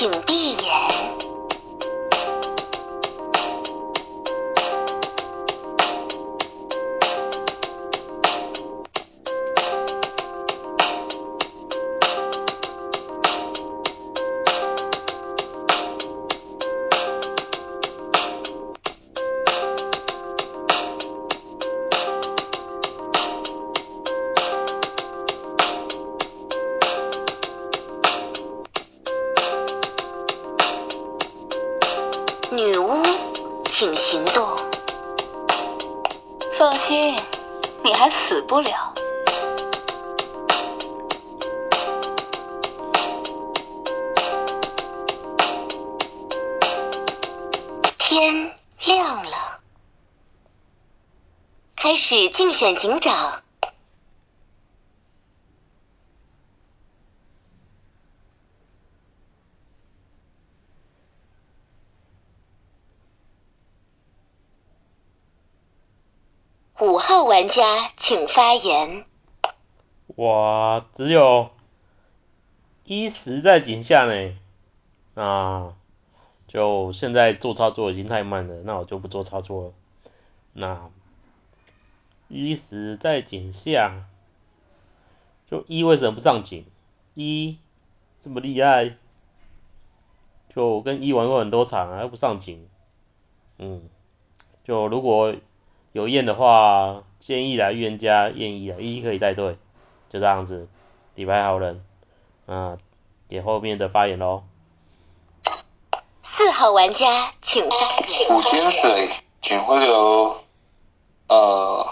请闭眼。请发言。哇，只有一十在井下呢，那就现在做操作已经太慢了，那我就不做操作了。那一十在井下，就一为什么不上井？一这么厉害，就跟一玩过很多场啊，又不上井。嗯，就如果有验的话，建议来预言家验一啊，一可以带队，就这样子，底牌好人，啊，给后面的发言喽。四号玩家请发言。五金水警徽流，呃，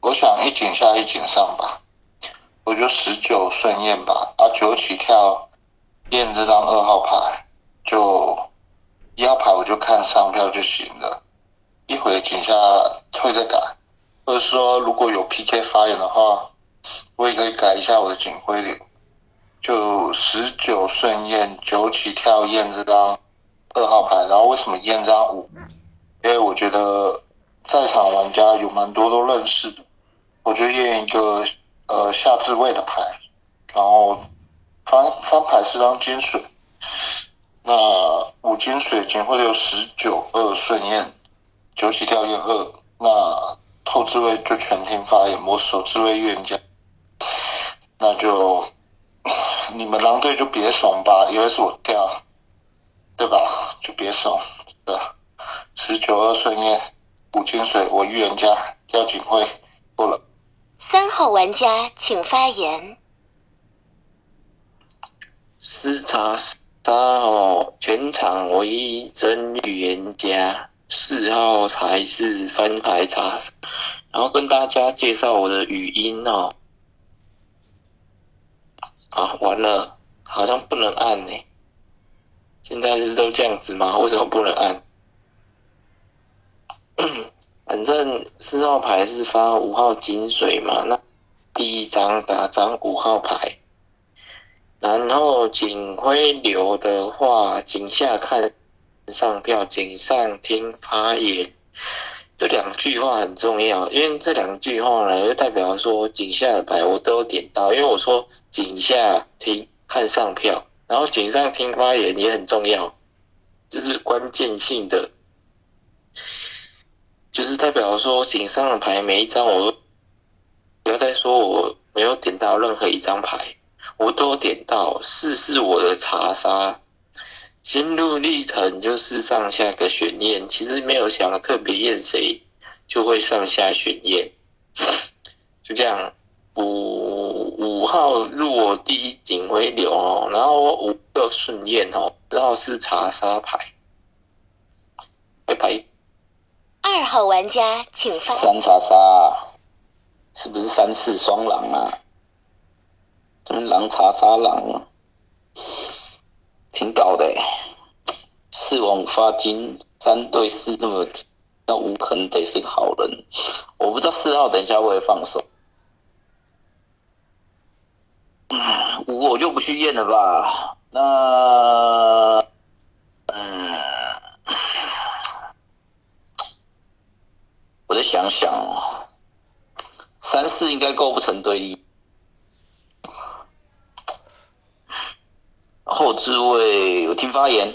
我想一井下一井上吧，我就十九顺验吧，啊九起跳验这张二号牌，就一号牌我就看上票就行了，一会儿井下会再改，或者说如果有 PK 发言的话，我也可以改一下我的警徽流，就十九顺验九起跳验这张。二号牌，然后为什么验这张五？因为我觉得在场玩家有蛮多都认识的，我就验一个呃下至位的牌，然后翻翻牌是张金水，那五金水警徽流十九二顺验九起跳验二，那后置位就全听发言，我手置位预言家，那就 你们狼队就别怂吧，因为是我跳。对吧？就别怂，对十九二顺验，五金水，我预言家交警会过了。三号玩家请发言。斯查三号，全场唯一真预言家。四号牌是翻牌查，然后跟大家介绍我的语音哦。啊，完了，好像不能按呢。现在是都这样子吗？为什么不能按？反正四号牌是发五号金水嘛，那第一张打张五号牌，然后警徽流的话，井下看上票，井上听发言，这两句话很重要，因为这两句话呢，就代表说井下的牌我都有点到，因为我说井下听看上票。然后井上听发言也很重要，就是关键性的，就是代表说井上的牌每一张我都不要再说我没有点到任何一张牌，我都点到。四是我的查杀，心路历程就是上下的悬念，其实没有想特别验谁，就会上下悬念，就这样。五五号入我第一警徽流哦，然后我五个顺验哦，然后是查杀牌，拜拜。二号玩家请发。三查杀，是不是三四双狼啊？嗯，狼查杀狼，挺搞的。四王发金，三对四这么，那五可能得是个好人。我不知道四号等一下会不会放手。五我就不去验了吧。那，嗯，我再想想哦。三四应该构不成对立。哦，后置位有听发言，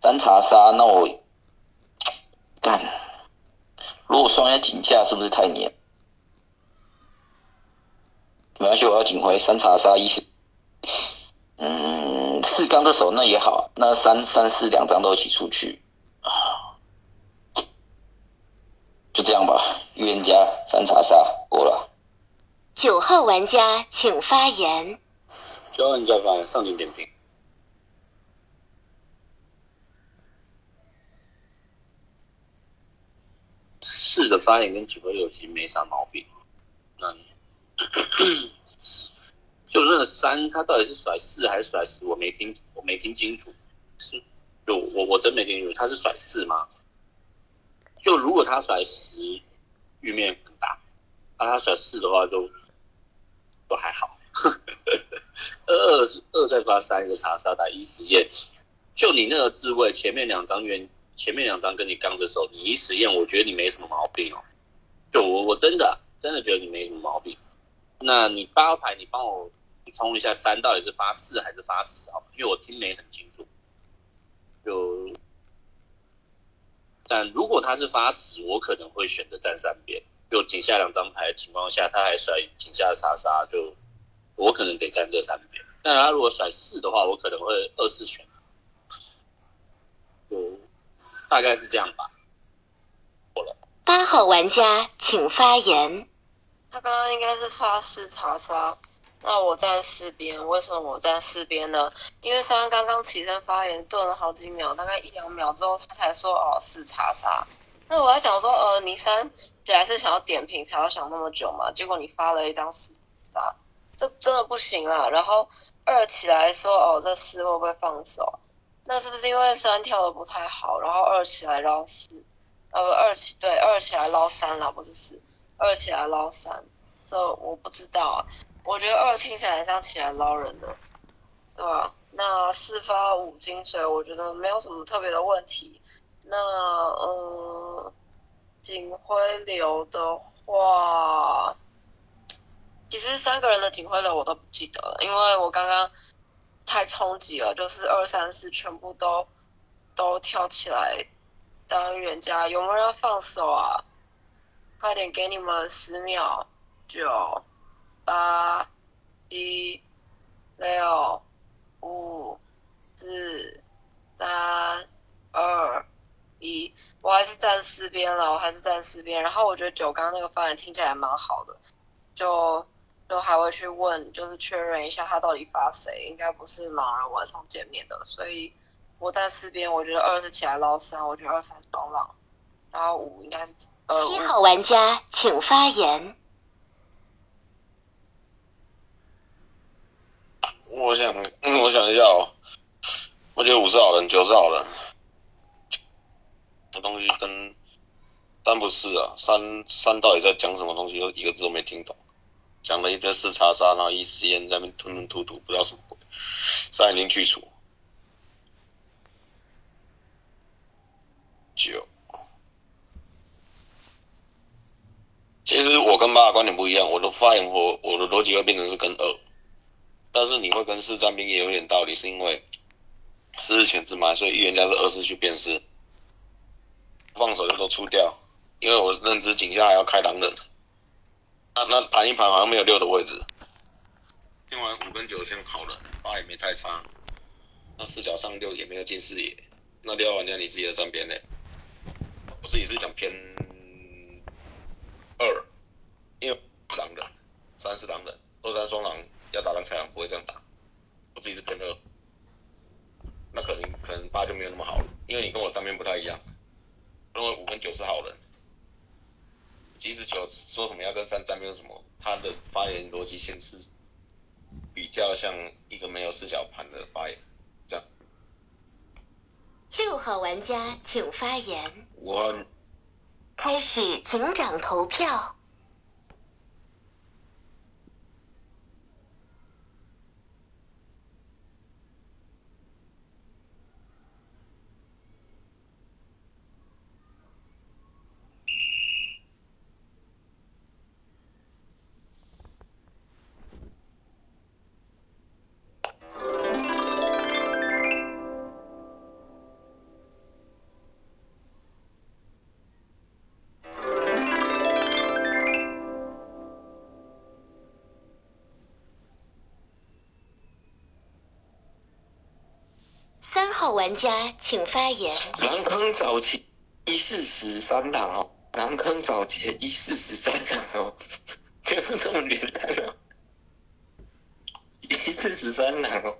三查杀，那我干，如果双 A 挺下是不是太黏？没关系，我要警徽三查杀一。嗯，四刚这手那也好，那三三四两张都一起出去就这样吧。预言家三查杀过了。九号玩家请发言。九号玩家发言，上庭点评。四的发言跟九个六其没啥毛病。那就那个三，他到底是甩四还是甩十？我没听，我没听清楚。是，就我我真没听清楚，他是甩四吗？就如果他甩十，玉面很大；，那他甩四的话，就都还好。二二是二再发三一个查杀打一实验，就你那个自位，前面两张原前面两张跟你刚的时候，你一实验，我觉得你没什么毛病哦。就我我真的真的觉得你没什么毛病。那你八牌，你帮我。补充一下，三到底是发四还是发十？好，因为我听没很清楚。就，但如果他是发十，我可能会选择站三边。就井下两张牌的情况下，他还甩井下杀杀，就我可能得站这三边。但他如果甩四的话，我可能会二次选。就大概是这样吧。八号玩家请发言。他刚刚应该是发四查杀。那我站四边，为什么我站四边呢？因为三刚刚起身发言，顿了好几秒，大概一两秒之后，他才说哦四查杀。那我在想说，呃，你三起来是想要点评才要想那么久嘛？结果你发了一张四叉，这真的不行啦。然后二起来说哦这四会不会放手？那是不是因为三跳的不太好，然后二起来捞四？呃不二起对二起来捞三了，不是四，二起来捞三，这我不知道啊。我觉得二听起来像起来捞人的，对吧？那四发五金水，我觉得没有什么特别的问题。那呃，警徽流的话，其实三个人的警徽流我都不记得了，因为我刚刚太冲击了，就是二三四全部都都跳起来当预言家，有没有人放手啊？快点给你们十秒，九。八、一、六、五、四、三、二、一，我还是站四边了，我还是站四边。然后我觉得九刚那个发言听起来蛮好的，就就还会去问，就是确认一下他到底发谁，应该不是狼人晚上见面的。所以我在四边，我觉得二是起来捞三，我觉得二三双狼，然后五应该是呃。七号玩家请发言。我想，我想一下哦。我觉得五是好人，九是好人。这东西跟三不是啊，三三到底在讲什么东西？一个字都没听懂。讲了一堆四叉杀，然后一实验在那边吞吞吐吐，不知道什么鬼。三已经去除。九。其实我跟八的观点不一样，我的发言我我的逻辑会变成是跟二。但是你会跟四战兵也有点道理，是因为四是前置嘛，所以预言家是二四去辨四，放手就都出掉。因为我认知井下还要开狼人，那那盘一盘好像没有六的位置。听完五跟九先好了，八也没太差，那视角上六也没有进视野，那六玩家你自己的站边呢？我自己是想偏二，因为狼人，三是狼人，二三双狼。要打狼才不会这样打，我自己是偏二，那可能可能八就没有那么好了，因为你跟我站边不太一样，认为五跟九是好人，即使九说什么要跟三沾边什么，他的发言逻辑先是比较像一个没有四角盘的发言，这样。六号玩家请发言。我开始警长投票。玩家请发言。狼坑早期一四十三郎哦，蓝坑早期一四十三郎哦，就是这么简单哦，一四十三郎哦，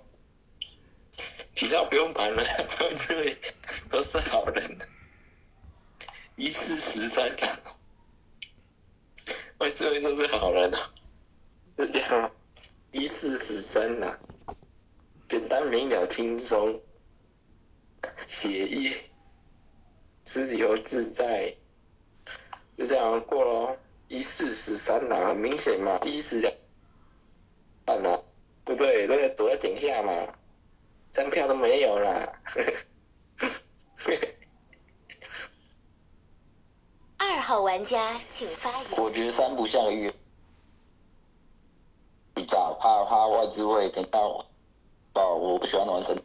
其他不用盘了，这位都是好人，一四十三郎哦，我这位都是好人哦，就这样，一四十三郎，简单明了轻松。写意，自由自在，就这样过咯。一四十三啦，很明显嘛，一四两半啦，对不对？都在躲在顶下嘛，张票都没有啦。二号玩家请发言。我觉得三不像预比较怕怕外置位，等到哦，我不喜欢完成。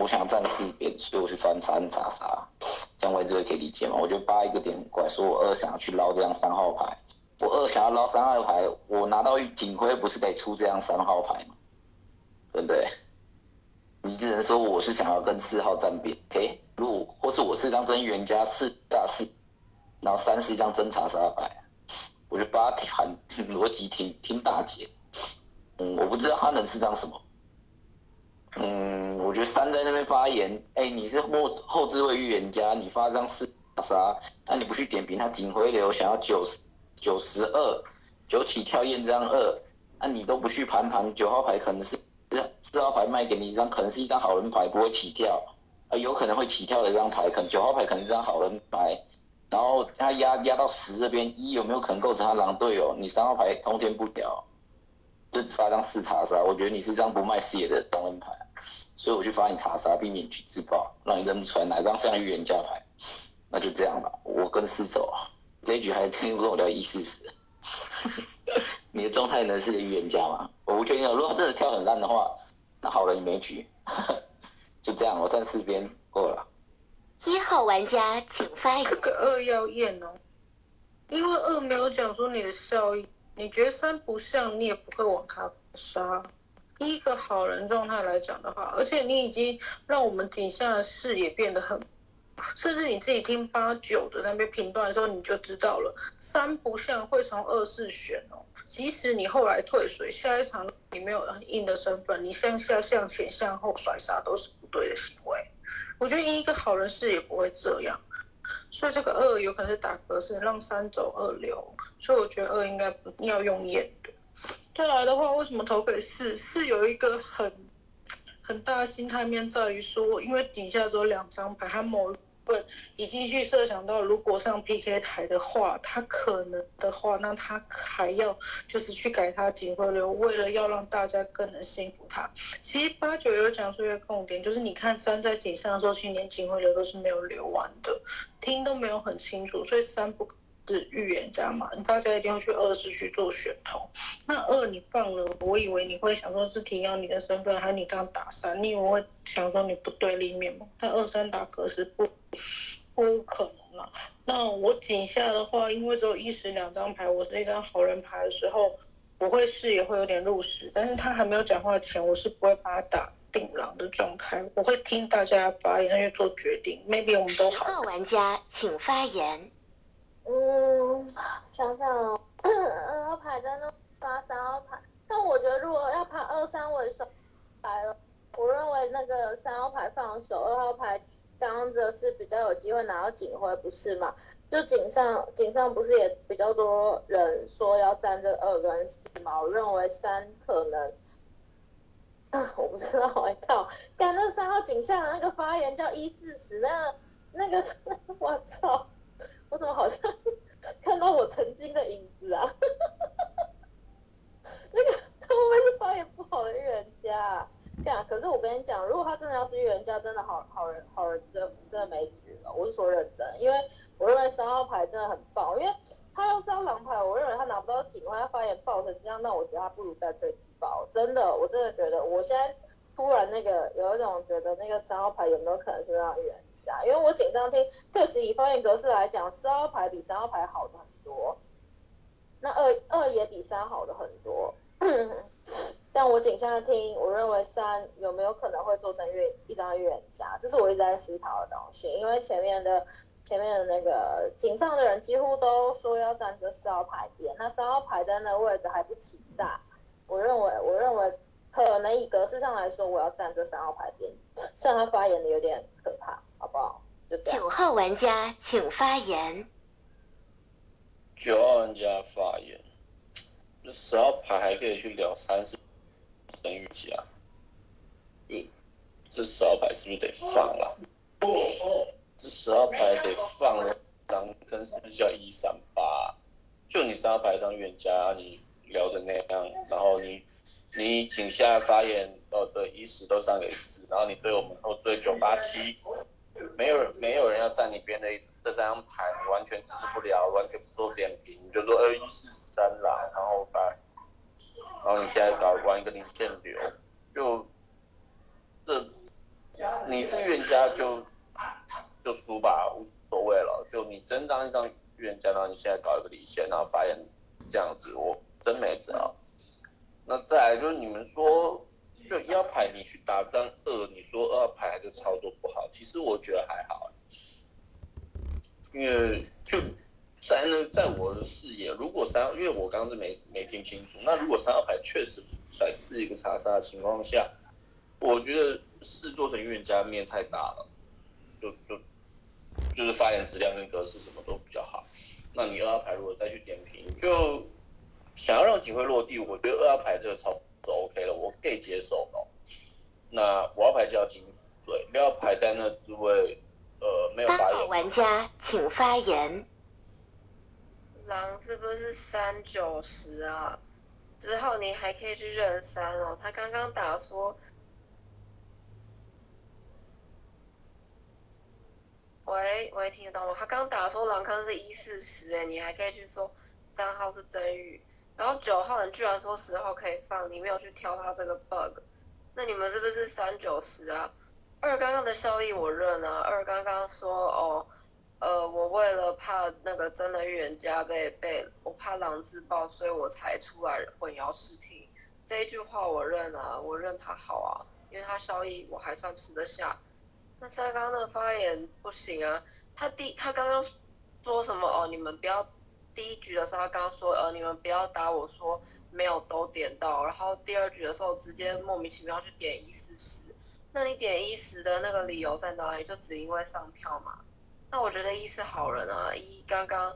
我想站四边，所以我去翻三查杀，这样位置可以理解吗？我就扒一个点过来，说我二想要去捞这张三号牌，我二想要捞三号牌，我拿到警徽不是得出这张三号牌吗？对不对？你只能说我是想要跟四号站边，OK？如果或是我是张真预言家四大四，然后三是一张真查杀牌，我就扒很逻辑挺挺大姐，嗯，我不知道他能是张什么。嗯，我觉得三在那边发言，哎，你是后后置位预言家，你发张四杀，那你不去点评他警徽流想要九十九十二九起跳验这张二，那你都不去盘盘九号牌可能是四号牌卖给你一张，可能是一张好人牌不会起跳，啊，有可能会起跳的一张牌，可能九号牌可能是张好人牌，然后他压压到十这边一有没有可能构成他狼队友？你三号牌通天不了。就只发张四查杀，我觉得你是张不卖视野的中恩牌，所以我去发你查杀，避免去自爆，让你认不出来哪张像预言家牌。那就这样吧，我跟四走，这一局还听跟我聊一四十。你的状态能是预言家吗？我不确定，如果真的跳很烂的话，那好了，你没局。就这样，我站四边够了。一号玩家请发言。这个二要验哦，因为二没有讲出你的效益。你觉得三不像，你也不会往他杀。一个好人状态来讲的话，而且你已经让我们底下的视野变得很，甚至你自己听八九的那边评断的时候，你就知道了，三不像会从二四选哦。即使你后来退水，下一场你没有很硬的身份，你向下、向前、向后甩杀都是不对的行为。我觉得一个好人视野不会这样。所以这个二有可能是打格式，让三走二留，所以我觉得二应该不要用验的。再来的话，为什么投给四？四有一个很很大的心态面在于说，因为底下只有两张牌，他某不已经去设想到，如果上 PK 台的话，他可能的话，那他还要就是去改他警徽流，为了要让大家更能信服他。其实八九有讲出一个重点，就是你看三在井上的时候，去年警徽流都是没有流完的，听都没有很清楚，所以三不是预言家嘛，大家一定要去二是去做选头。那二你放了，我以为你会想说是提高你的身份，还有你刚打三，你以为会想说你不对立面吗？但二三打格是不。不可能了。那我井下的话，因为只有一十两张牌，我是一张好人牌的时候，我会视野会有点入时。但是他还没有讲话前，我是不会把他打定狼的状态。我会听大家发言，去做决定。Maybe 我们都好。号玩家请发言。嗯，想想二号牌在那发三号牌，但我觉得如果要爬二三尾手牌了，我认为那个三号牌放手，二号牌。当着是比较有机会拿到警徽，不是吗？就警上警上不是也比较多人说要站这二跟四吗？我认为三可能，啊，我不知道，我靠，刚那三号警下的那个发言叫一四十，那那个，我操，我怎么好像 看到我曾经的影子啊？那个他会不会是发言不好的预言家？对啊，可是我跟你讲，如果他真的要是预言家，真的好好人好人真真的没局了。我是说认真，因为我认为三号牌真的很棒，因为他要是要狼牌，我认为他拿不到警徽，他发言爆成这样，那我觉得他不如干脆自爆。真的，我真的觉得，我现在突然那个有一种觉得那个三号牌有没有可能是让预言因为我紧张听，确实以发言格式来讲，四号牌比三号牌好的很多，那二二也比三好的很多。但我仅现在听，我认为三有没有可能会做成预一张预言家，这是我一直在思考的东西。因为前面的前面的那个井上的人几乎都说要站这四号牌边，那三号牌在那位置还不起炸，我认为我认为可能以格式上来说，我要站这三号牌边，虽然他发言的有点可怕，好不好？就这样。九号玩家请发言。九号玩家发言，这十号牌还可以去聊三十生育家，嗯，这十号牌是不是得放了？这十号牌得放了，狼坑是不是叫一三八？就你三号牌当预言家，你聊的那样，然后你你井下发言，哦对，一十都上给四，然后你对我们后追九八七。没有，没有人要站你边的一这三张牌，你完全支持不了，完全不做点评，你就说二一四三狼，然后把，然后你现在搞玩一个领线流，就这你是预言家就就输吧，无所谓了，就你真当一张预言家，然后你现在搞一个离线，然后发言这样子，我真没辙。那再就是你们说。就一号牌你去打张二，你说二号牌还是操作不好，其实我觉得还好，因为就在那在我的视野，如果三，因为我刚刚是没没听清楚，那如果三号牌确实甩是一个查杀的情况下，我觉得四做成预言家面太大了，就就就是发言质量跟格式什么都比较好，那你二号牌如果再去点评，就想要让警徽落地，我觉得二号牌这个操。就 OK 了，我可以接受哦。那我要排就要金对，不要排在那之位，呃，没有发言。玩家请发言。狼是不是三九十啊？之后你还可以去认三哦。他刚刚打说，喂喂，听得到吗？他刚打说狼坑是一四十，哎，你还可以去说账号是真宇。然后九号你居然说十号可以放，你没有去挑他这个 bug，那你们是不是三九十啊？二刚刚的效益我认啊，二刚刚说哦，呃，我为了怕那个真的预言家被被我怕狼自爆，所以我才出来混淆视听，这一句话我认啊，我认他好啊，因为他效益我还算吃得下。那三刚刚的发言不行啊，他第他刚刚说什么哦，你们不要。第一局的时候，他刚刚说，呃，你们不要打我说没有都点到，然后第二局的时候直接莫名其妙去点一四十，那你点一十的那个理由在哪里？就只因为上票嘛？那我觉得一是好人啊，一刚刚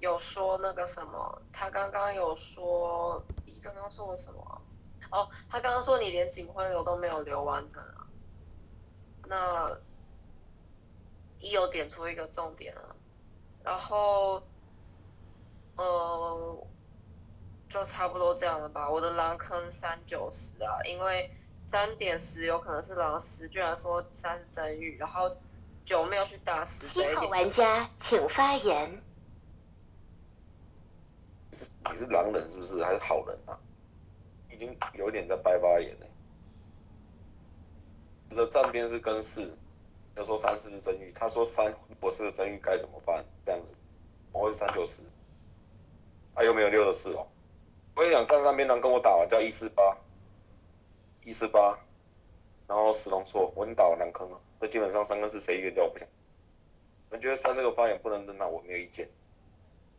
有说那个什么，他刚刚有说一刚刚说了什么？哦，他刚刚说你连警徽流都没有留完整啊，那一有点出一个重点啊，然后。呃，就差不多这样了吧。我的狼坑三九十啊，因为三点十有可能是狼十，居然说三是真玉，然后九没有去打十。七号玩家请发言。你是狼人是不是？还是好人啊？已经有点在掰发言了。你的站边是跟四，要说三四是真玉，他说三我是真玉该怎么办？这样子，我会三九十。他又没有六的四哦，我跟你讲，站上边狼跟我打完叫一四八，一四八，然后十龙错，我已经打完狼坑了，那基本上三跟四谁冤掉我不想。我觉得三这个发言不能扔，那我没有意见，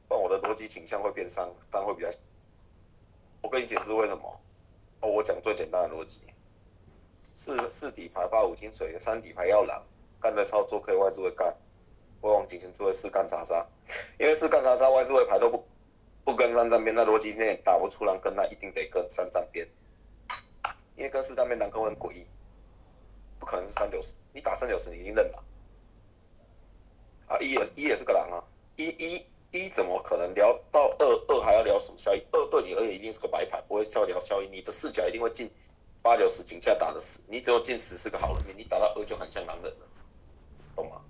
不然我的逻辑倾向会变三，三会比较。我跟你解释为什么，哦，我讲最简单的逻辑，四四底牌发五金水，三底牌要狼，干的操作可以外置位干，我往警前置位四干查杀，因为四干查杀外置位牌都不。不跟三站边，那逻辑内打不出狼跟，那一定得跟三站边，因为跟四站边狼坑很诡异，不可能是三九十，你打三九十你一定认了。啊一也一也是个狼啊，一一一怎么可能聊到二二还要聊什么效益？二对你而言一定是个白牌，不会再聊效益，你的视角一定会进八九十井下打的死，你只有进十是个好人你打到二就很像狼人了，懂吗？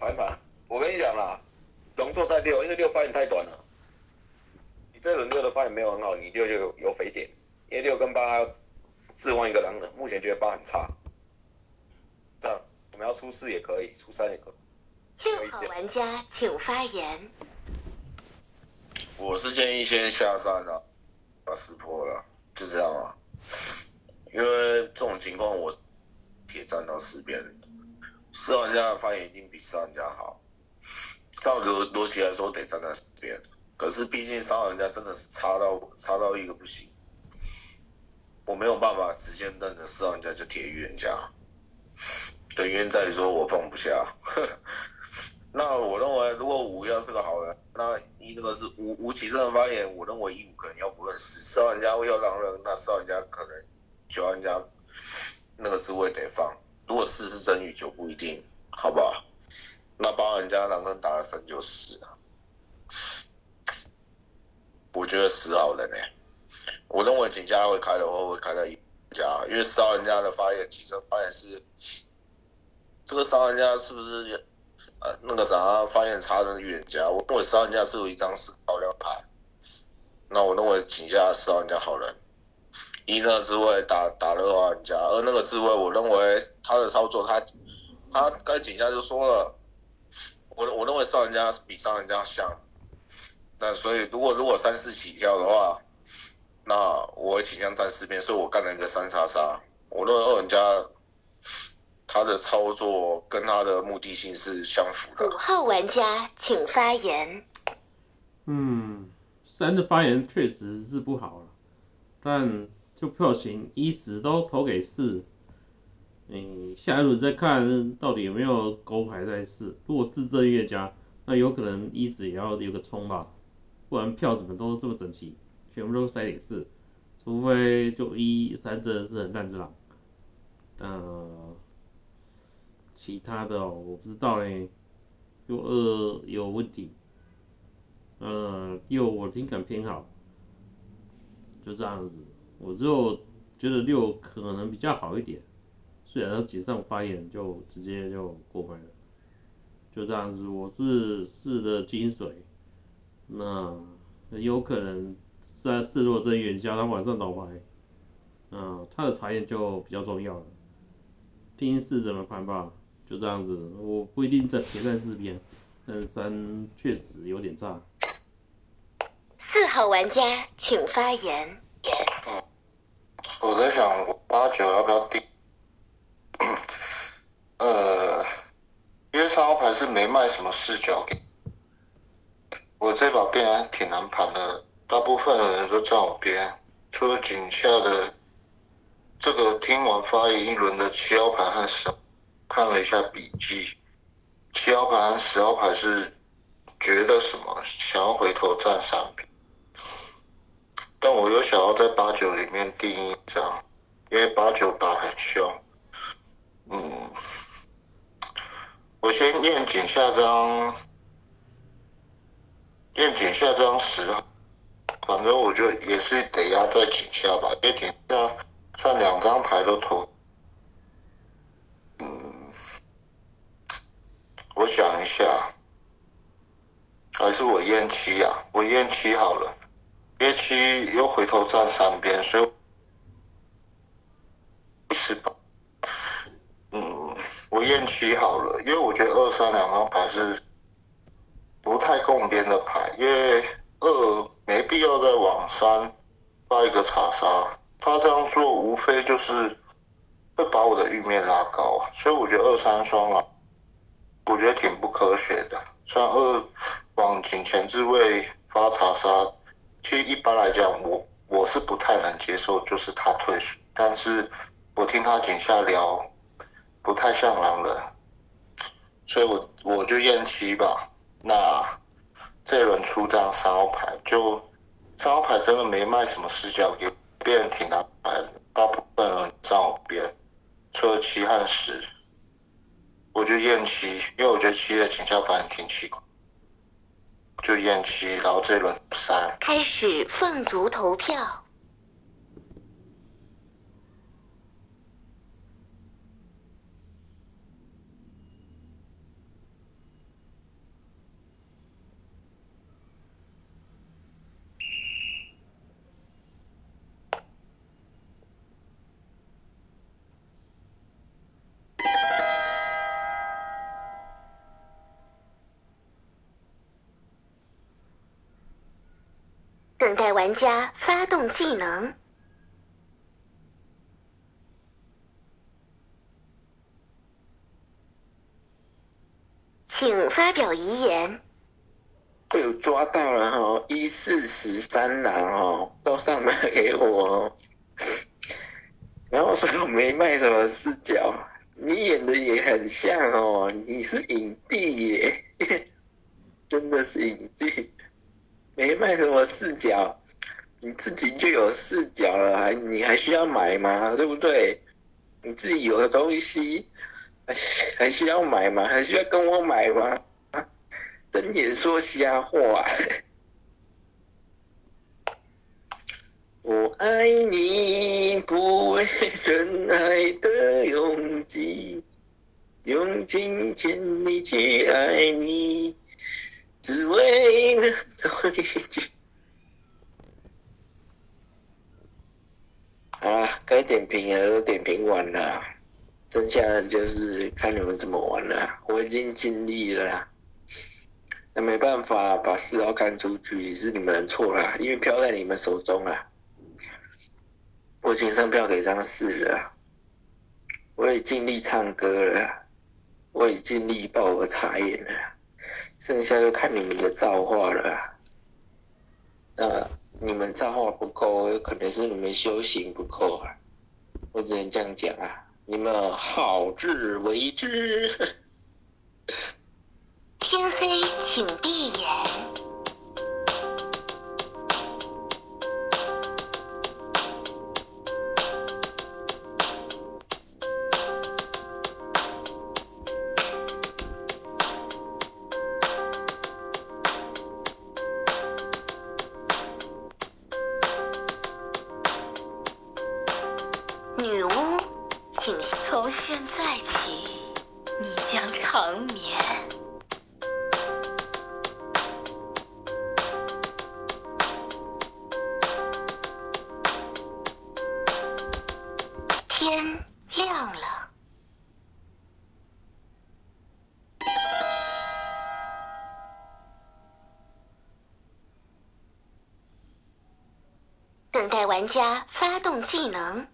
盘盘，我跟你讲啦，龙座在六，因为六发言太短了。这轮六的发言没有很好，你六就有有肥点，因为六跟八要置换一个狼人，目前觉得八很差。这样我们要出四也可以，出三也可以。六号玩家请发言。我是建议先下山了，把撕破了，就这样啊。因为这种情况，我铁站到四边，四号玩家的发言一定比三号玩家好。照逻逻辑来说，得站在四边。可是毕竟三号玩家真的是差到差到一个不行，我没有办法直接瞪着四号玩家就铁预言家。的原因在于说我放不下。那我认为，如果五要是个好人，那一那个是吴吴启正的发言，我认为一五可能要不认识，四号玩家会要狼人，那四号玩家可能九号玩家那个是位得放。如果四是真宇，九不一定，好不好？那八号玩家狼人打了三就十，我觉得十好人呢、我认为锦家会开的话，会开在一家，因为四号人家的发言，其实发言是这个三号人家是不是？呃，那个啥，发言差的预言家，我认为十号人家是有一张是高亮牌，那我认为警下十号人家好人，一那个智慧打打二号玩家，而那个智慧，我认为他的操作，他他该警下就说了，我我认为十号玩家比三号玩家像，那所以如果如果三四起跳的话，那我会倾向站四边，所以我干了一个三杀杀，我认为二玩家。他的操作跟他的目的性是相符的。五号玩家请发言。嗯，三的发言确实是不好了，但就票型一直都投给四，你下一轮再看到底有没有勾牌在四。如果是正月家，那有可能一直也要有个冲吧，不然票怎么都这么整齐，全部都塞给四，除非就一三真的是很烂的狼，呃。其他的、哦、我不知道嘞，就二有问题，呃，六我听感偏好，就这样子，我只有觉得六可能比较好一点，虽然他锦上发言就直接就过关了，就这样子，我是四的金水，那有可能在四落真元宵他晚上倒牌，嗯、他的查验就比较重要了，听四怎么盘吧。就这样子，我不一定在铁在四边，但是三确实有点差。四号玩家请发言。我在想八九要不要定？呃，因为三号牌是没卖什么视角给，我这把边挺难盘的，大部分的人都站我边，除了井下的这个听完发言一轮的七号牌和十。看了一下笔记，七号牌和十号牌是觉得什么想要回头站三瓶，但我又想要在八九里面定一张，因为八九打很凶。嗯，我先念井下张，验井下这张十，反正我就也是得压在井下吧，因为井下算两张牌都投。嗯，我想一下，还是我验七啊？我验七好了，验七又回头站三边，所以是吧？嗯，我验七好了，因为我觉得二三两张牌是不太共边的牌，因为二没必要再往三发一个查杀，他这样做无非就是。会把我的玉面拉高，所以我觉得二三双啊，我觉得挺不科学的。虽然二往井前置位发查杀，其实一般来讲，我我是不太能接受，就是他退水。但是我听他井下聊，不太像狼人，所以我我就验七吧。那这轮出张三号牌，就三号牌真的没卖什么视角给别人挺难牌的，大部分人站我边。除了七和十，我就验七，因为我觉得七的倾向反应挺奇怪，就验七，然后这轮三。开始凤竹投票。人家发动技能。请发表遗言。被我抓到了哈、哦，一四十三郎哦，都上麦给我、哦。然后说我没卖什么视角，你演的也很像哦，你是影帝耶，真的是影帝，没卖什么视角。你自己就有视角了，还你还需要买吗？对不对？你自己有的东西，还还需要买吗？还需要跟我买吗？睁眼说瞎话。我爱你，不为真爱的拥挤，用尽全力去爱你，只为能走一句。好了，该点评的都点评完了，剩下的就是看你们怎么玩了。我已经尽力了啦。那没办法，把四号干出去也是你们错啦，因为票在你们手中啦。我已经上票给张四了，我也尽力唱歌了，我也尽力报我茶叶了，剩下就看你们的造化了。那你们造化不够，有可能是你们修行不够啊，我只能这样讲啊。你们好自为之。天黑，请闭眼。等待玩家发动技能。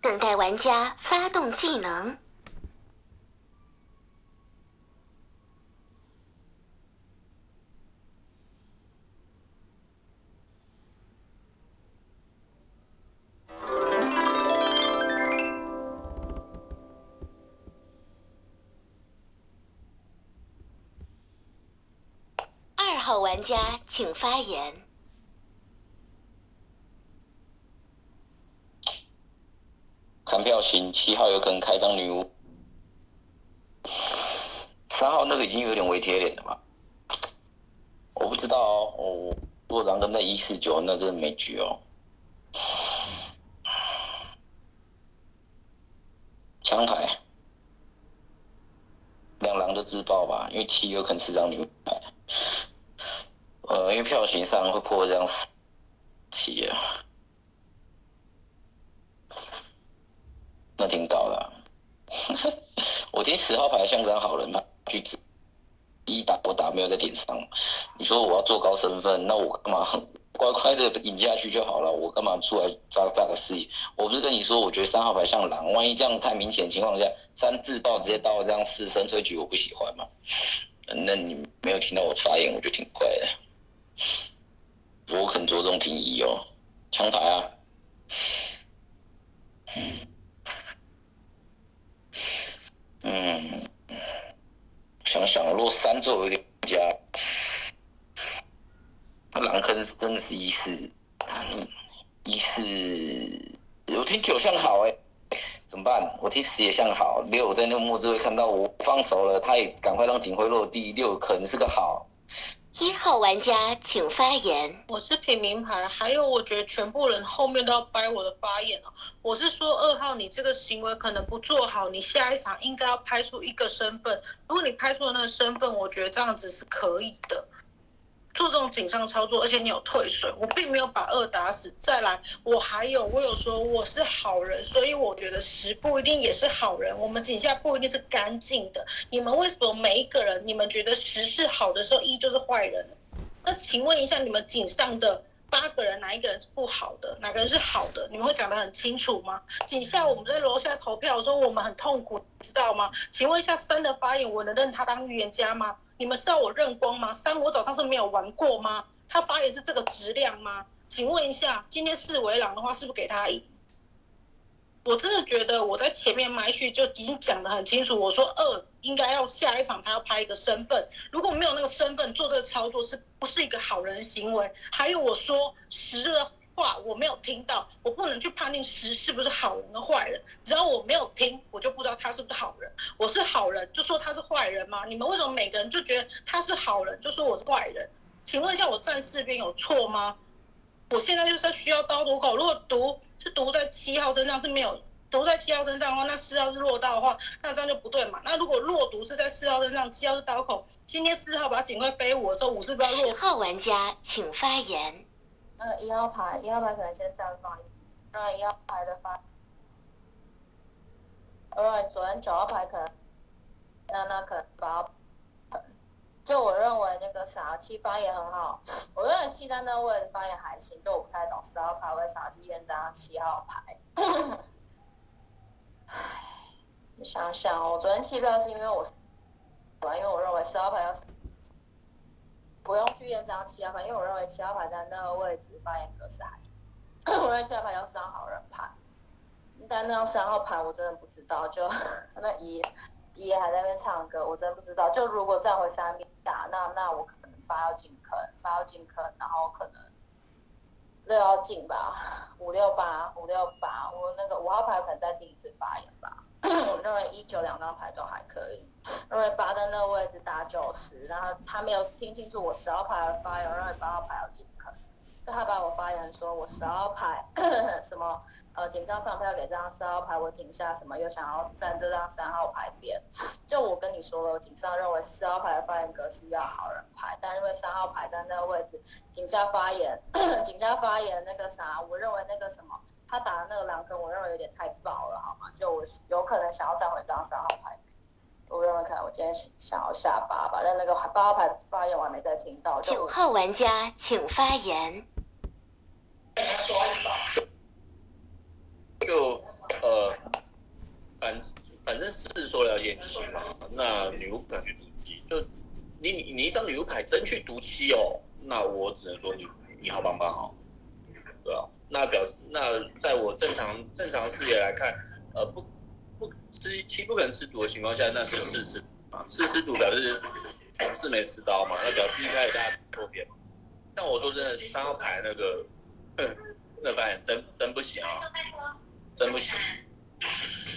等待玩家发动技能。请发言。看票型，七号有可能开张女巫，三号那个已经有点微贴脸了吧？我不知道哦，我如果狼跟那一四九，那真的没局哦。枪牌，两狼就自爆吧，因为七有可能是张女巫牌。呃，因为票型上会破这样七啊。那挺高的、啊，我听十号牌像张好人嘛，去一打我打没有在点上，你说我要做高身份，那我干嘛乖乖的引下去就好了？我干嘛出来炸炸个事业？我不是跟你说，我觉得三号牌像狼，万一这样太明显情况下，三自爆直接到这样四声推局，我不喜欢嘛。那你没有听到我发言，我就挺怪的。我肯着重听一哦，枪牌啊。嗯，想想，如果三座有点加，那狼坑是真的是一四，一四，我听九像好哎、怎么办？我听十也像好，六在那个末置会看到我放手了，他也赶快让警徽落地，六可能是个好。一号玩家请发言。我是平民牌，还有我觉得全部人后面都要掰我的发言哦。我是说二号，你这个行为可能不做好，你下一场应该要拍出一个身份。如果你拍出了那个身份，我觉得这样子是可以的。做这种警上操作，而且你有退水，我并没有把二打死。再来，我还有我有说我是好人，所以我觉得十不一定也是好人。我们井下不一定是干净的。你们为什么每一个人，你们觉得十是好的时候，一就是坏人？那请问一下，你们井上的八个人哪一个人是不好的，哪个人是好的，你们会讲得很清楚吗？底下我们在楼下投票说，我们很痛苦，知道吗？请问一下三的发言，我能认他当预言家吗？你们知道我认光吗？三我早上是没有玩过吗？他发言是这个质量吗？请问一下，今天四维朗的话是不是给他赢？我真的觉得我在前面麦序就已经讲得很清楚，我说二应该要下一场他要拍一个身份，如果没有那个身份做这个操作，是不是一个好人行为？还有我说十的话我没有听到，我不能去判定十是不是好人跟坏人，只要我没有听，我就不知道他是不是好人。我是好人就说他是坏人吗？你们为什么每个人就觉得他是好人就说我是坏人？请问一下，我站四边有错吗？我现在就是需要刀毒口，如果毒是毒在七号身上是没有毒在七号身上的话，那四号是落刀的话，那这样就不对嘛。那如果落毒是在四号身上，七号是刀口，今天四号把警徽飞我的时候，五是不是要落？十号玩家请发言。那个一号牌，一号牌可能先绽放，让一号牌的发。呃，昨天九号牌可能，那那可能八号。就我认为那个啥七发言很好，我认为七三那个位置发言还行，就我不太懂四号牌为啥去验这张七号牌。唉，你想想哦，我昨天弃票是因为我，因为我认为四号牌要是不用去验这张七号牌，因为我认为七号牌在那个位置发言格式还行，我认为七号牌要是张好人牌，但那张三号牌我真的不知道，就 那一。爷还在那边唱歌，我真不知道。就如果站回三边打，那那我可能八要进坑，八要进坑，然后可能六要进吧，五六八，五六八，我那个五号牌可能再听一次发言吧。我认为一九两张牌都还可以，认为八的那个位置打九十，然后他没有听清楚我十号牌的发言，认为八号牌要进坑。就他把我发言说，我十号牌 什么呃警上上票给这张四号牌，我警下什么又想要站这张三号牌边，就我跟你说了，我警上认为四号牌的发言格式要好人牌，但因为三号牌在那个位置，警下发言，警下发言那个啥，我认为那个什么他打的那个狼坑，我认为有点太爆了，好吗？就我有可能想要站回这张三号牌。我认为可能我今天想要下八吧，但那个八号牌发言我还没再听到。九号玩家请发言。就呃，反反正是说要验七嘛，那女巫敢去毒七，就你你一张女巫牌真去毒七哦，那我只能说你你好棒棒哦，对啊，那表示那在我正常正常视野来看，呃不不吃七不可能吃毒的情况下，那是四吃啊，四吃毒表示是没吃刀嘛，那表示一开始大家错边嘛，但我说真的，三号牌那个。那发现真真不行啊，真不行。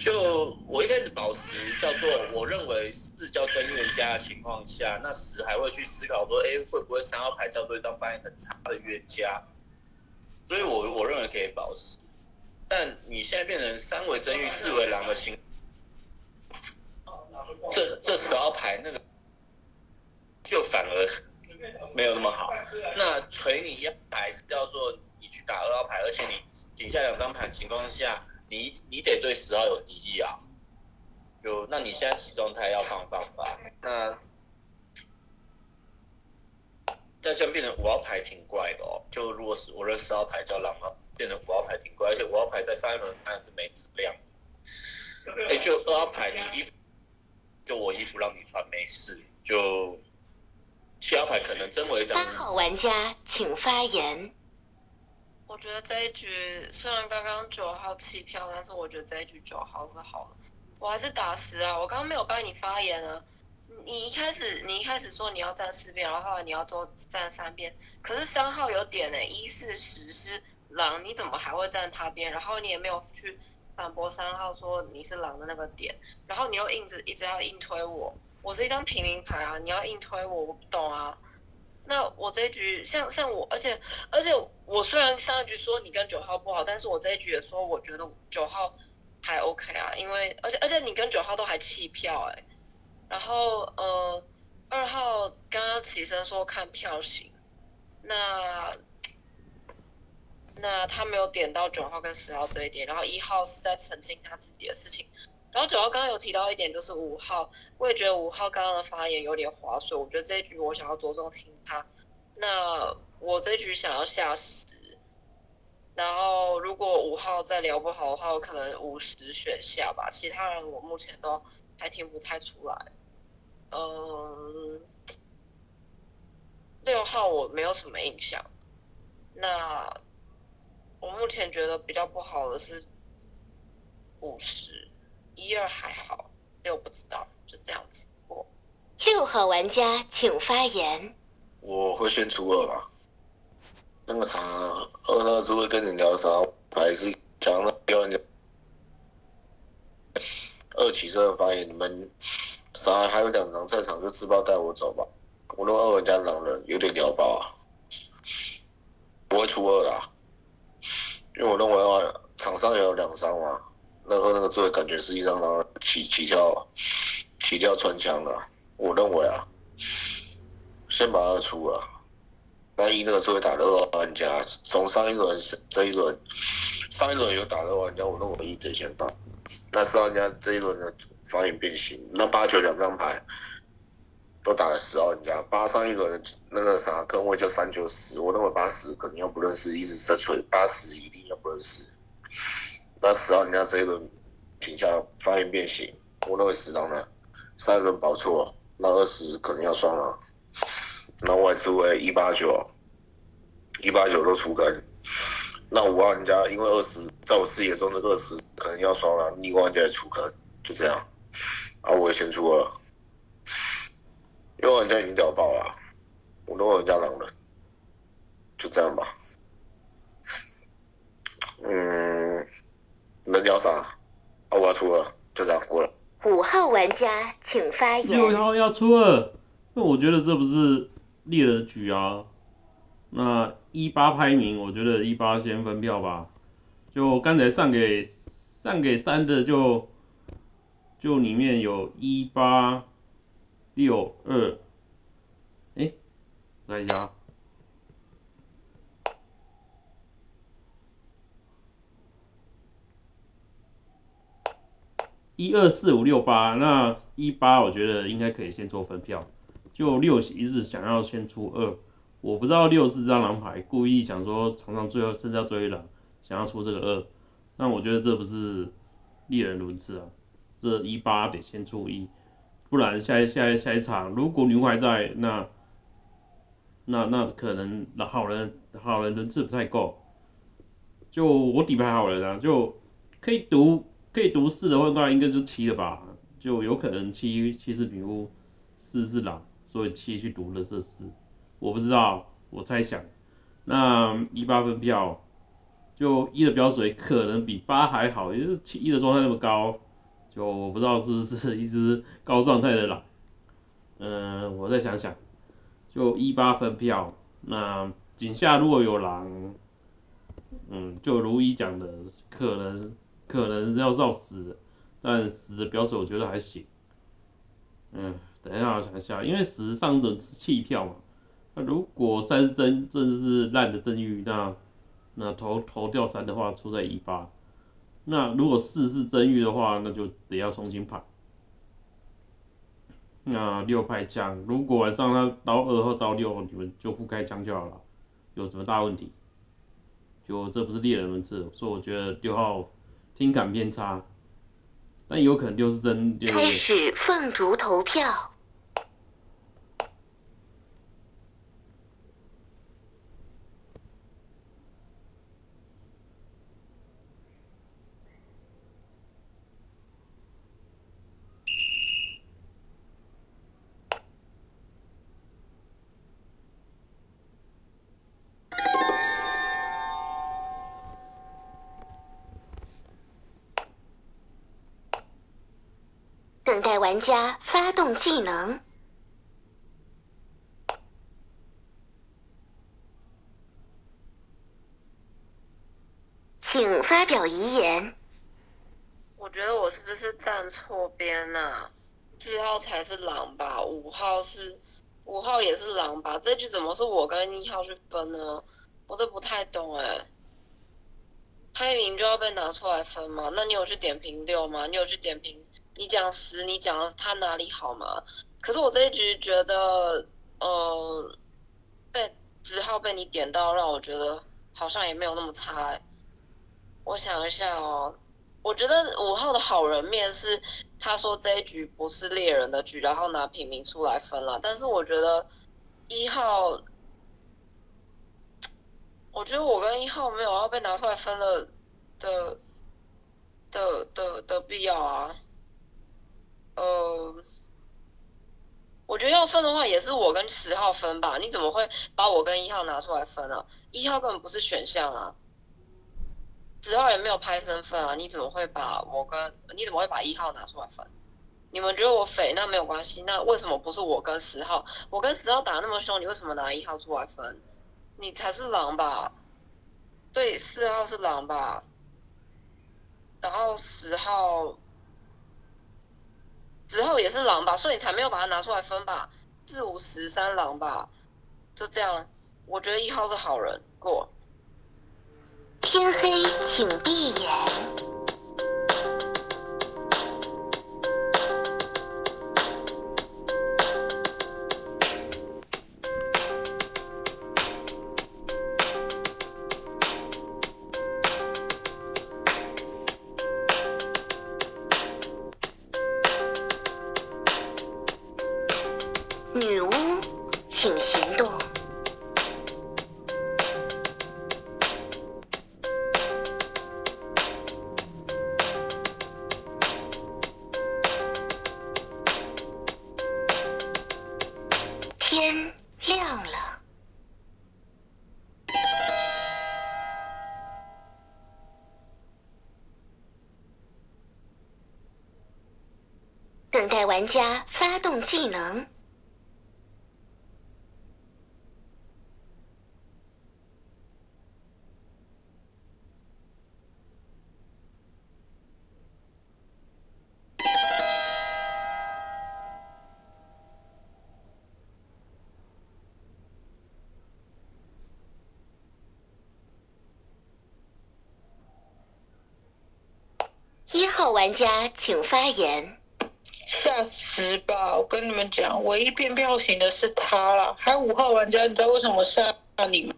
就我一开始保持叫做，我认为四叫真预言家的情况下，那十还会去思考说，哎，会不会三号牌叫做一张发现很差的预言家？所以我我认为可以保持。但你现在变成三为真玉，四为狼的情，这这十号牌那个就反而没有那么好。那锤你一牌是叫做你。去打二号牌，而且你底下两张牌情况下，你你得对十号有敌意啊。就那你现在起状态要放放吧，那那这样变成五号牌挺怪的哦。就如果是我认十号牌叫狼了，变成五号牌挺怪，而且五号牌在上一轮发现是没质量。哎，就二号牌你衣服，就我衣服让你穿没事。就七号牌可能真为张。八号玩家请发言。我觉得这一局虽然刚刚九号弃票，但是我觉得这一局九号是好的。我还是打十啊，我刚刚没有帮你发言啊。你一开始你一开始说你要站四边，然后你要做站三边，可是三号有点呢，一四十是狼，你怎么还会站他边？然后你也没有去反驳三号说你是狼的那个点，然后你又硬着一直要硬推我，我是一张平民牌啊，你要硬推我，我不懂啊。那我这一局像像我，而且而且我虽然上一局说你跟九号不好，但是我这一局也说我觉得九号还 OK 啊，因为而且而且你跟九号都还弃票哎，然后呃二号刚刚起身说看票型，那那他没有点到九号跟十号这一点，然后一号是在澄清他自己的事情，然后九号刚刚有提到一点就是五号，我也觉得五号刚刚的发言有点划水，我觉得这一局我想要着重听他。那我这一局想要下十，然后如果五号再聊不好的话，我可能五十选下吧。其他人我目前都还听不太出来。嗯，六号我没有什么印象。那我目前觉得比较不好的是五十，一二还好，六不知道，就这样子过。六号玩家请发言。我会先出二吧。那个啥，二那是会跟你聊啥？还是想要要你二起身的发言？你们啥还有两张在场，就自爆带我走吧。我如果二玩家狼人有点聊爆啊，不会出二啦。因为我认为啊，场上也有两伤嘛，那二那个字感觉是一张狼起起跳起跳穿墙了。我认为啊，先把二出了。那一那个是会打到二玩家，从上一轮这一轮，上一轮有打到玩家，我认为一得先放。那十玩家这一轮的发言变形，那八九两张牌都打了十号玩家，八上一轮的那个啥坑位就三九十，我认为八十肯定要不认识，一直在吹八十一定要不认识。那十号人家这一轮评价发言变形，我认为十张呢，上一轮保错，那二十可能要双了。那外资为一八九，一八九都出根，那五号玩家因为二十，在我视野中这二十可能要双了，逆玩家也出根，就这样。啊，我也先出二，因为人家已经屌爆了，我都玩家狼了，就这样吧。嗯，能聊啥？啊，我要出了，就这样过了。五号玩家请发言。六号要出二，那我觉得这不是。猎了局啊，那一八排名，我觉得一八先分票吧。就刚才上给上给三的，就就里面有一八六二，哎，来一下，一二四五六八，那一八我觉得应该可以先做分票。就六一直想要先出二，我不知道六是张狼牌，故意想说场上最后剩下最后一狼，想要出这个二，那我觉得这不是猎人轮次啊，这一八得先出一，不然下一下一下一场如果牛还在，那那那可能好人好人轮次不太够，就我底牌好人啊，就可以读可以读四的话，应该就七了吧，就有可能七七是女巫，四是狼。所以七去读了这四，我不知道，我猜想，那一八分票，就一的标水可能比八还好，也就是七一的状态那么高，就我不知道是不是一只高状态的狼，嗯，我再想想，就一八分票，那井下如果有狼，嗯，就如一讲的，可能可能要绕死，但死的标水我觉得还行，嗯。等一下，我想一下，因为十上的是弃票嘛，那如果三是真，这是烂的真玉，那那投投掉三的话，出在一八。那如果四是真玉的话，那就得要重新排。那六派枪，如果晚上他刀二或刀六，你们就覆盖枪就好了，有什么大问题？就这不是猎人文字，所以我觉得六号听感偏差。但有可能就是真。开始凤竹投票。加发动技能，请发表遗言。我觉得我是不是站错边了？四号才是狼吧？五号是五号也是狼吧？这局怎么是我跟一号去分呢？我都不太懂哎。排名就要被拿出来分吗？那你有去点评六吗？你有去点评？你讲十，你讲的他哪里好吗？可是我这一局觉得，呃，被十号被你点到，让我觉得好像也没有那么差、我想一下哦，我觉得五号的好人面是他说这一局不是猎人的局，然后拿平民出来分了。但是我觉得一号，我觉得我跟一号没有要被拿出来分了的的的的必要啊。呃，我觉得要分的话，也是我跟十号分吧。你怎么会把我跟一号拿出来分啊？一号根本不是选项啊。十号也没有拍身份啊，你怎么会把我跟你怎么会把一号拿出来分？你们觉得我匪，那没有关系。那为什么不是我跟十号？我跟十号打那么凶，你为什么拿一号出来分？你才是狼吧？对，四号是狼吧？然后十号，十号也是狼吧？所以你才没有把它拿出来分吧？四五十三狼吧？就这样，我觉得一号是好人，过。天黑请闭眼。家发动技能。一号玩家请发言。吓死吧！我跟你们讲，唯一变票型的是他啦。还有五号玩家，你知道为什么我吓你吗？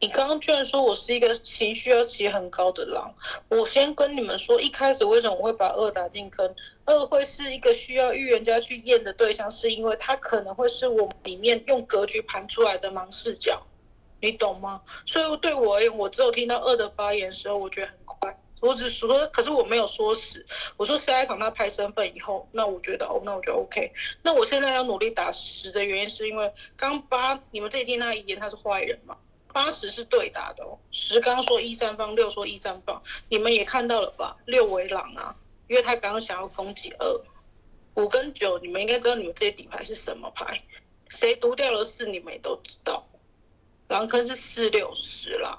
你刚刚居然说我是一个情绪要起很高的狼。我先跟你们说，一开始为什么我会把二打进坑？二会是一个需要预言家去验的对象，是因为他可能会是我里面用格局盘出来的盲视角，你懂吗？所以对我而言，我只有听到二的发言的时候，我觉得很快。我只说，可是我没有说死。我说下一场他拍身份以后，那我觉得哦，那我就 OK。那我现在要努力打十的原因，是因为刚八你们这一听他遗言他是坏人嘛？八十是对打的哦。十刚说一三方，六说一三方，你们也看到了吧？六为狼啊，因为他刚刚想要攻击二。五跟九，你们应该知道你们这些底牌是什么牌？谁读掉了四，你们也都知道。狼坑是四六十啦。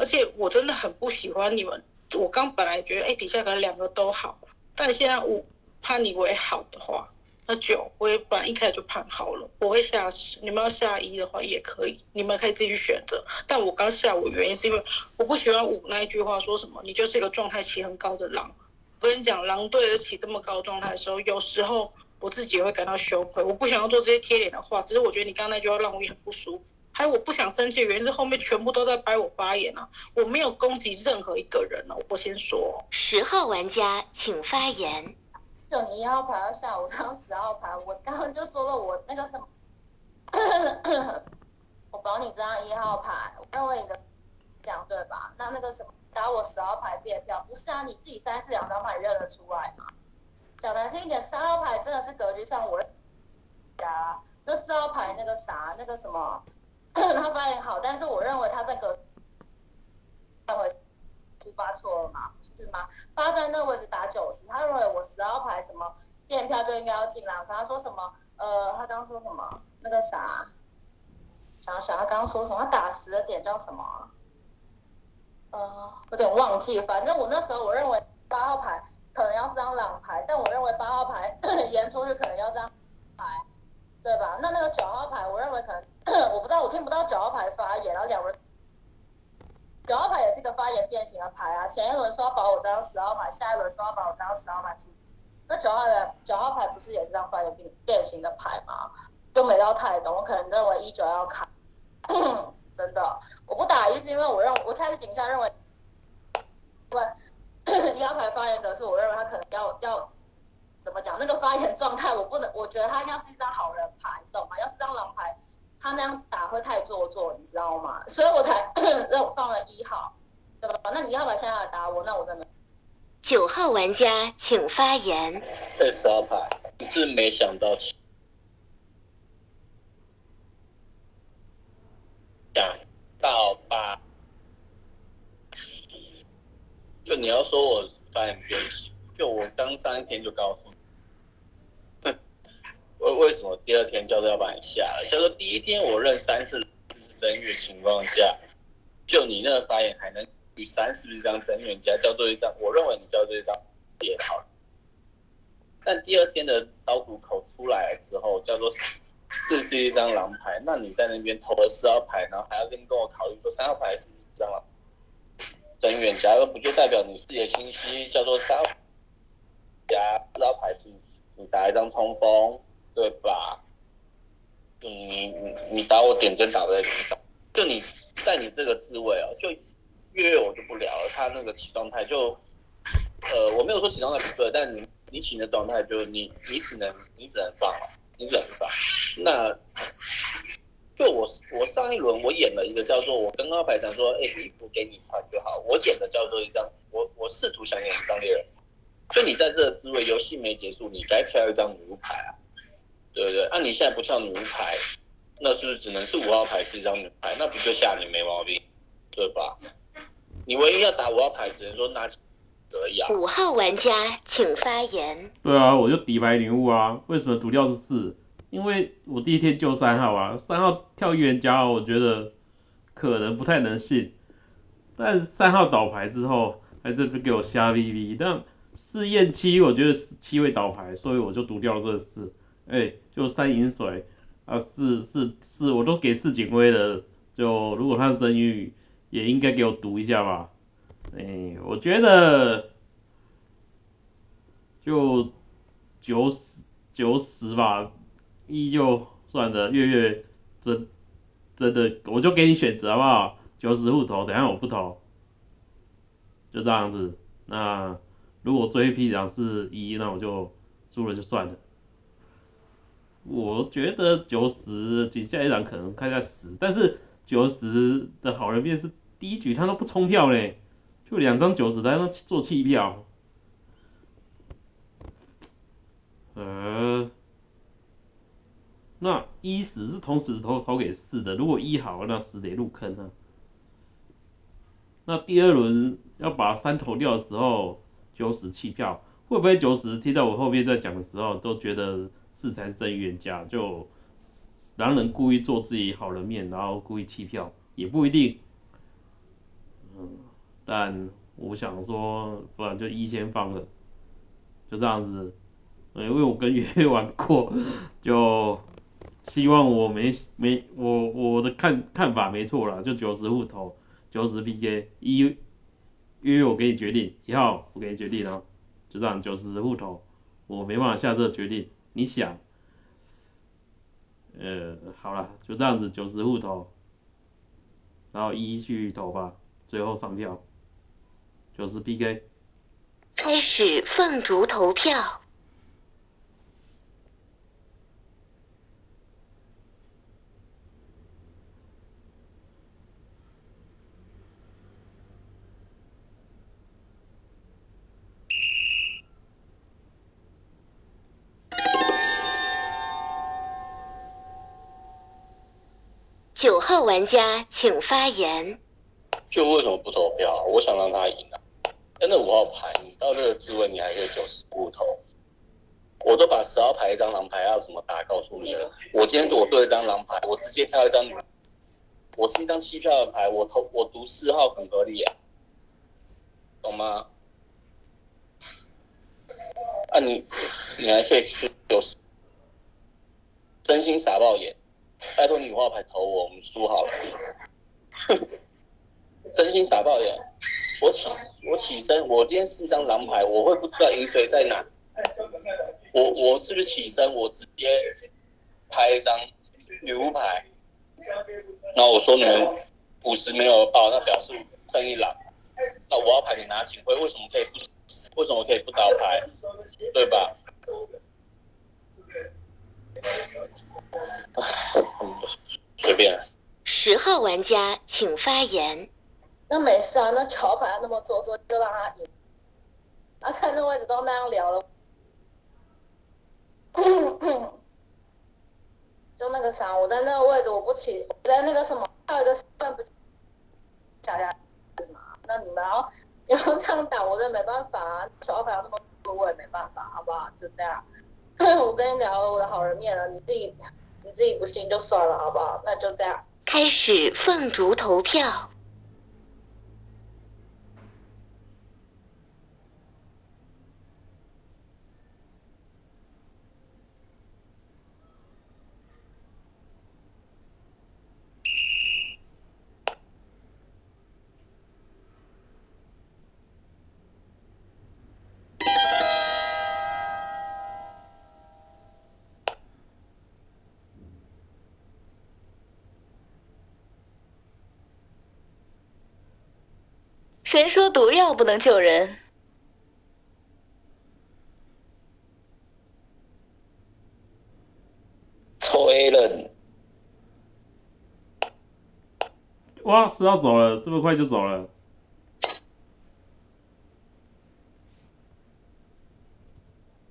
而且我真的很不喜欢你们。我刚本来觉得，哎，底下可能两个都好，但现在我判你为好的话，那九我也本来一开始就判好了，我会下十。你们要下一的话也可以，你们可以自己选择。但我刚下五原因是因为我不喜欢五那一句话说什么，你就是一个状态起很高的狼。我跟你讲，狼对得起这么高状态的时候，有时候我自己也会感到羞愧。我不想要做这些贴脸的话，只是我觉得你刚刚那句话让我也很不舒服。还有我不想生气的原因是后面全部都在掰我发言啊，我没有攻击任何一个人呢、我先说。十号玩家请发言。就你一号牌要下，我张十号牌，我刚刚就说了我那个什么，我保你这张一号牌，我认为你的讲对吧？那那个什么打我十号牌变票，不是啊？你自己三四两张牌认得出来吗？讲难听一点，三号牌真的是格局上我啊，那四号牌那个啥那个什么。他发言好，但是我认为他在格，他会出发错了嘛？是吗？发在那位置打九十，他认为我十号牌什么变票就应该要进来。可他说什么？呃，他刚说什么？那个啥，想想他刚刚说什么？他打十的点叫什么？呃，有点忘记。反正我那时候我认为八号牌可能要是张狼牌，但我认为八号牌 延出去可能要张牌，对吧？那那个九号牌，我认为可能。我不知道，我听不到九号牌发言，然后两人，九号牌也是一个发言变形的牌啊。前一轮说要保我这张十号牌，下一轮说要保我这张十号牌出，那九号的九号牌不是也是张发言变变形的牌吗？就没到太懂，我可能认为一九要卡，真的，我不打一是因为我认我开始警下认为，因为 一号牌发言格是我认为他可能要要怎么讲那个发言状态，我不能，我觉得他要是一张好人牌，你懂吗？要是张狼牌，他那样打会太做作，你知道吗？所以我才 让我放了一号，对吧？那你要不要现在来打我，那我真的。九号玩家请发言。这十号牌是没想到，想到吧？就你要说我发言编辑，就我刚上一天就告诉你，为为什么第二天叫做要把你下了？叫做第一天我认三四是是真月情况下，就你那个发言还能与三是不是一张真冤家？叫做一张，我认为你叫做一张也好。但第二天的刀毒口出来了之后，叫做四是一张狼牌，那你在那边投了四号牌，然后还要跟跟我考虑说三号牌是不是一张狼真冤家，而不就代表你视野清晰，叫做三加四号牌是你打一张冲锋，对吧？你你你打我点针打在脸上，就你在你这个自位哦，就月月我就不聊了，他那个起状态就，呃，我没有说起状态不对，但你你起的状态就是你你只能你只能放了，你只能放。那就我我上一轮我演了一个叫做我跟二排长说，哎，衣服给你穿就好，我演的叫做一张我我试图想演一张猎人，所以你在这个滋味游戏没结束，你该挑一张女巫牌啊，对不对？那、你现在不跳女巫牌，那是不是只能是五号牌是一张女牌？那不就吓你没毛病，对吧？你唯一要打五号牌，只能说拿可以啊。五号玩家请发言。对啊，我就底牌女巫啊，为什么毒掉是四？因为我第一天救三号啊，三号跳预言家，我觉得可能不太能信。但三号倒牌之后，还这边给我瞎逼逼。但试验七，我觉得是七位倒牌，所以我就毒掉了这四。哎，就三银水啊，四四四，我都给四警徽了。就如果他是真玉，也应该给我读一下吧。哎，我觉得就九十九十吧，一就算了，月月真真的，我就给你选择好不好？九十户投，等下我不投，就这样子。那如果追 P 奖是一，那我就输了就算了。我觉得九十仅下一场可能开在十，但是九十的好人面是第一局他都不冲票嘞，就两张九十在那做弃票。呃，那一十是同时投投给四的，如果一好，那十得入坑啊。那第二轮要把三投掉的时候，九十弃票，会不会九十听到我后面在讲的时候，都觉得四才是真预言家，就狼人故意做自己好人面，然后故意弃票，也不一定。嗯，但我想说，不然就一先放了，就这样子。因为我跟约玩过，就希望我没没我我的看看法没错啦，就九十户头，九十 PK 一，因为我给你决定，一号我给你决定哦，就这样九十户头，我没办法下这个决定，你想，呃，好了，就这样子九十户投，然后一去投吧，最后上票，九十 PK。开始凤竹投票。玩家请发言。就为什么不投票？我想让他赢啊。真的五号牌，你到这个滋味，你还可以九十步投。我都把十号牌一张狼牌要怎么打告诉你了。我今天我做一张狼牌，我直接挑一张，我是一张七票的牌，我投我读四号很合理啊，懂吗？啊你你还可以九十，真心傻爆眼，拜托你五号牌投我，我们输好了。真心傻爆眼，我起我起身，我今天是一张狼牌，我会不知道饮水在哪。我我是不是起身，我直接拍一张女巫牌，然后我说你们五十没有报，那表示正一狼，那我要牌你拿警徽，为什么可以不？为什么可以不倒牌？对吧？随便。十号玩家请发言。那没事啊，那桥牌那么做作，就让他赢。啊，在那位置都那样聊了。就那个啥，我在那个位置，我不起，我在那个什么，还有一个算不下下嘛。那你们要要这样打，我这没办法啊。桥牌那么多，我也没办法，好不好？就这样。我跟你聊了我的好人面了，你自己你自己不信就算了，好不好？那就这样。开始凤竹投票。谁说毒药不能救人？催人。哇，是要走了，这么快就走了。